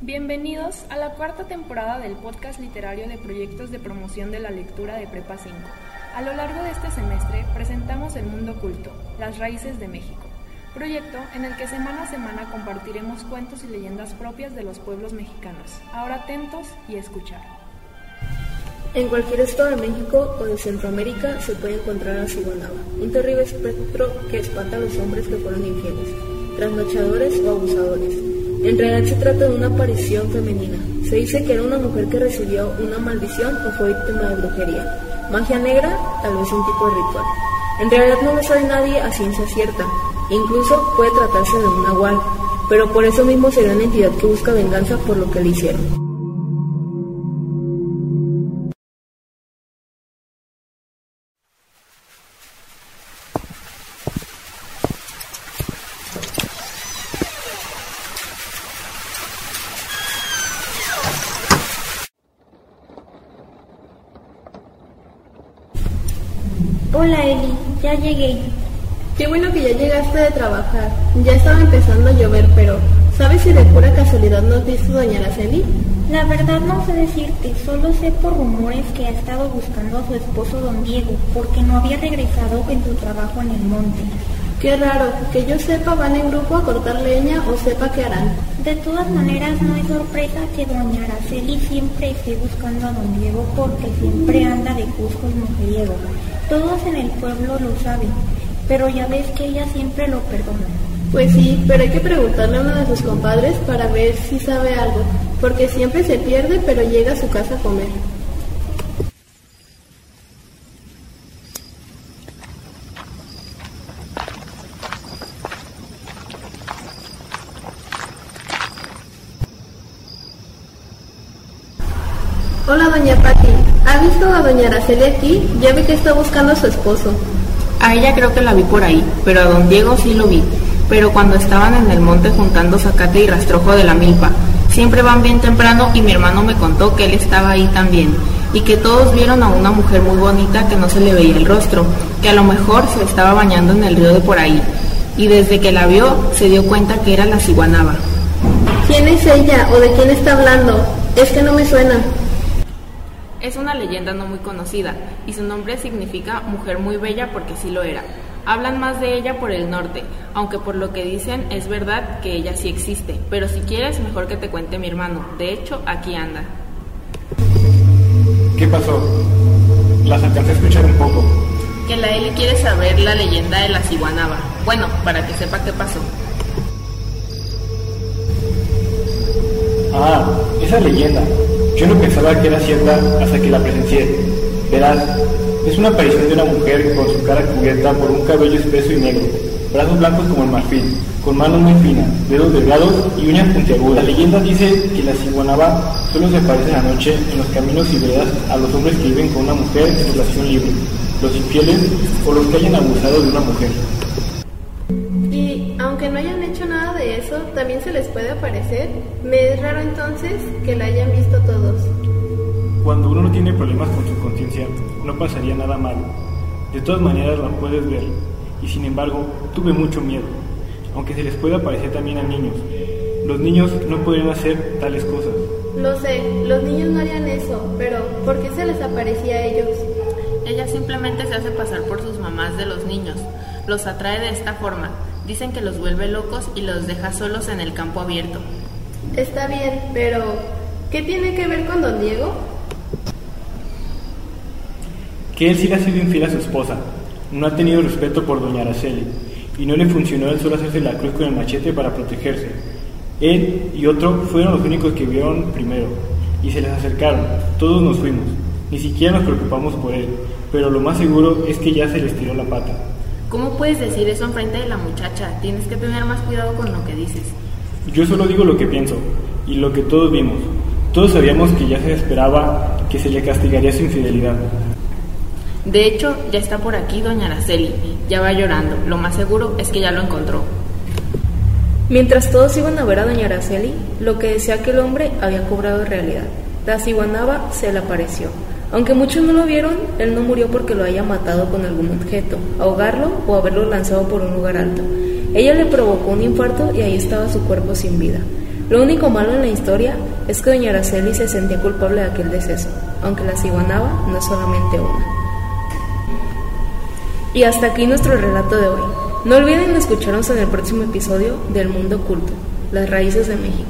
Bienvenidos a la cuarta temporada del podcast literario de proyectos de promoción de la lectura de Prepa 5. A lo largo de este semestre presentamos El Mundo Oculto, las raíces de México, proyecto en el que semana a semana compartiremos cuentos y leyendas propias de los pueblos mexicanos. Ahora atentos y escuchar. En cualquier estado de México o de Centroamérica se puede encontrar a Ciguanaba, un terrible espectro que espanta a los hombres que fueron infieles, trasnochadores o abusadores en realidad se trata de una aparición femenina. Se dice que era una mujer que recibió una maldición o fue víctima de brujería. Magia negra, tal vez un tipo de ritual. En realidad no lo sabe nadie a ciencia cierta. Incluso puede tratarse de un nahual, pero por eso mismo sería una entidad que busca venganza por lo que le hicieron. Hola Eli, ya llegué. Qué bueno que ya llegaste de trabajar. Ya estaba empezando a llover, pero ¿sabes si de pura casualidad nos visto doña Araceli? La verdad no sé decirte, solo sé por rumores que ha estado buscando a su esposo don Diego, porque no había regresado en su trabajo en el monte. Qué raro, que yo sepa van en grupo a cortar leña o sepa qué harán. De todas maneras, no es sorpresa que doña Araceli siempre esté buscando a don Diego porque siempre anda de Cusco y mujeriego. Todos en el pueblo lo saben, pero ya ves que ella siempre lo perdona. Pues sí, pero hay que preguntarle a uno de sus compadres para ver si sabe algo, porque siempre se pierde, pero llega a su casa a comer. Hola, doña Patti. ¿Ha visto a doña Araceli aquí? Ya vi que está buscando a su esposo. A ella creo que la vi por ahí, pero a don Diego sí lo vi. Pero cuando estaban en el monte juntando zacate y rastrojo de la milpa, siempre van bien temprano y mi hermano me contó que él estaba ahí también y que todos vieron a una mujer muy bonita que no se le veía el rostro, que a lo mejor se estaba bañando en el río de por ahí. Y desde que la vio se dio cuenta que era la ciguanaba. ¿Quién es ella o de quién está hablando? Es que no me suena. Es una leyenda no muy conocida y su nombre significa mujer muy bella porque sí lo era. Hablan más de ella por el norte, aunque por lo que dicen es verdad que ella sí existe, pero si quieres mejor que te cuente mi hermano. De hecho, aquí anda. ¿Qué pasó? Las alcancé a escuchar un poco. Que la Eli quiere saber la leyenda de la ciguanaba. Bueno, para que sepa qué pasó. Ah, esa leyenda. Yo no pensaba que era cierta hasta que la presencié. Verás, es una aparición de una mujer con su cara cubierta por un cabello espeso y negro, brazos blancos como el marfil, con manos muy finas, dedos delgados y uñas puntiagudas. La leyenda dice que la ciguanaba solo se aparece en la noche en los caminos y veredas a los hombres que viven con una mujer en relación libre, los infieles o los que hayan abusado de una mujer. Aunque no hayan hecho nada de eso, también se les puede aparecer. Me es raro entonces que la hayan visto todos. Cuando uno no tiene problemas con su conciencia, no pasaría nada malo. De todas maneras la puedes ver. Y sin embargo, tuve mucho miedo. Aunque se les puede aparecer también a niños. Los niños no podrían hacer tales cosas. Lo sé, los niños no harían eso, pero ¿por qué se les aparecía a ellos? Ella simplemente se hace pasar por sus mamás de los niños. Los atrae de esta forma. Dicen que los vuelve locos y los deja solos en el campo abierto. Está bien, pero ¿qué tiene que ver con don Diego? Que él sí le ha sido infiel a su esposa. No ha tenido respeto por doña Araceli. Y no le funcionó el solo hacerse la cruz con el machete para protegerse. Él y otro fueron los únicos que vieron primero. Y se les acercaron. Todos nos fuimos. Ni siquiera nos preocupamos por él. Pero lo más seguro es que ya se les tiró la pata. ¿Cómo puedes decir eso enfrente de la muchacha? Tienes que tener más cuidado con lo que dices. Yo solo digo lo que pienso y lo que todos vimos. Todos sabíamos que ya se esperaba que se le castigaría su infidelidad. De hecho, ya está por aquí doña Araceli. Ya va llorando. Lo más seguro es que ya lo encontró. Mientras todos iban a ver a doña Araceli, lo que decía que el hombre había cobrado realidad. La ciguanaba se le apareció. Aunque muchos no lo vieron, él no murió porque lo haya matado con algún objeto, ahogarlo o haberlo lanzado por un lugar alto. Ella le provocó un infarto y ahí estaba su cuerpo sin vida. Lo único malo en la historia es que doña Araceli se sentía culpable de aquel deceso, aunque la ciguanaba no es solamente una. Y hasta aquí nuestro relato de hoy. No olviden escucharnos en el próximo episodio del Mundo Oculto, las raíces de México.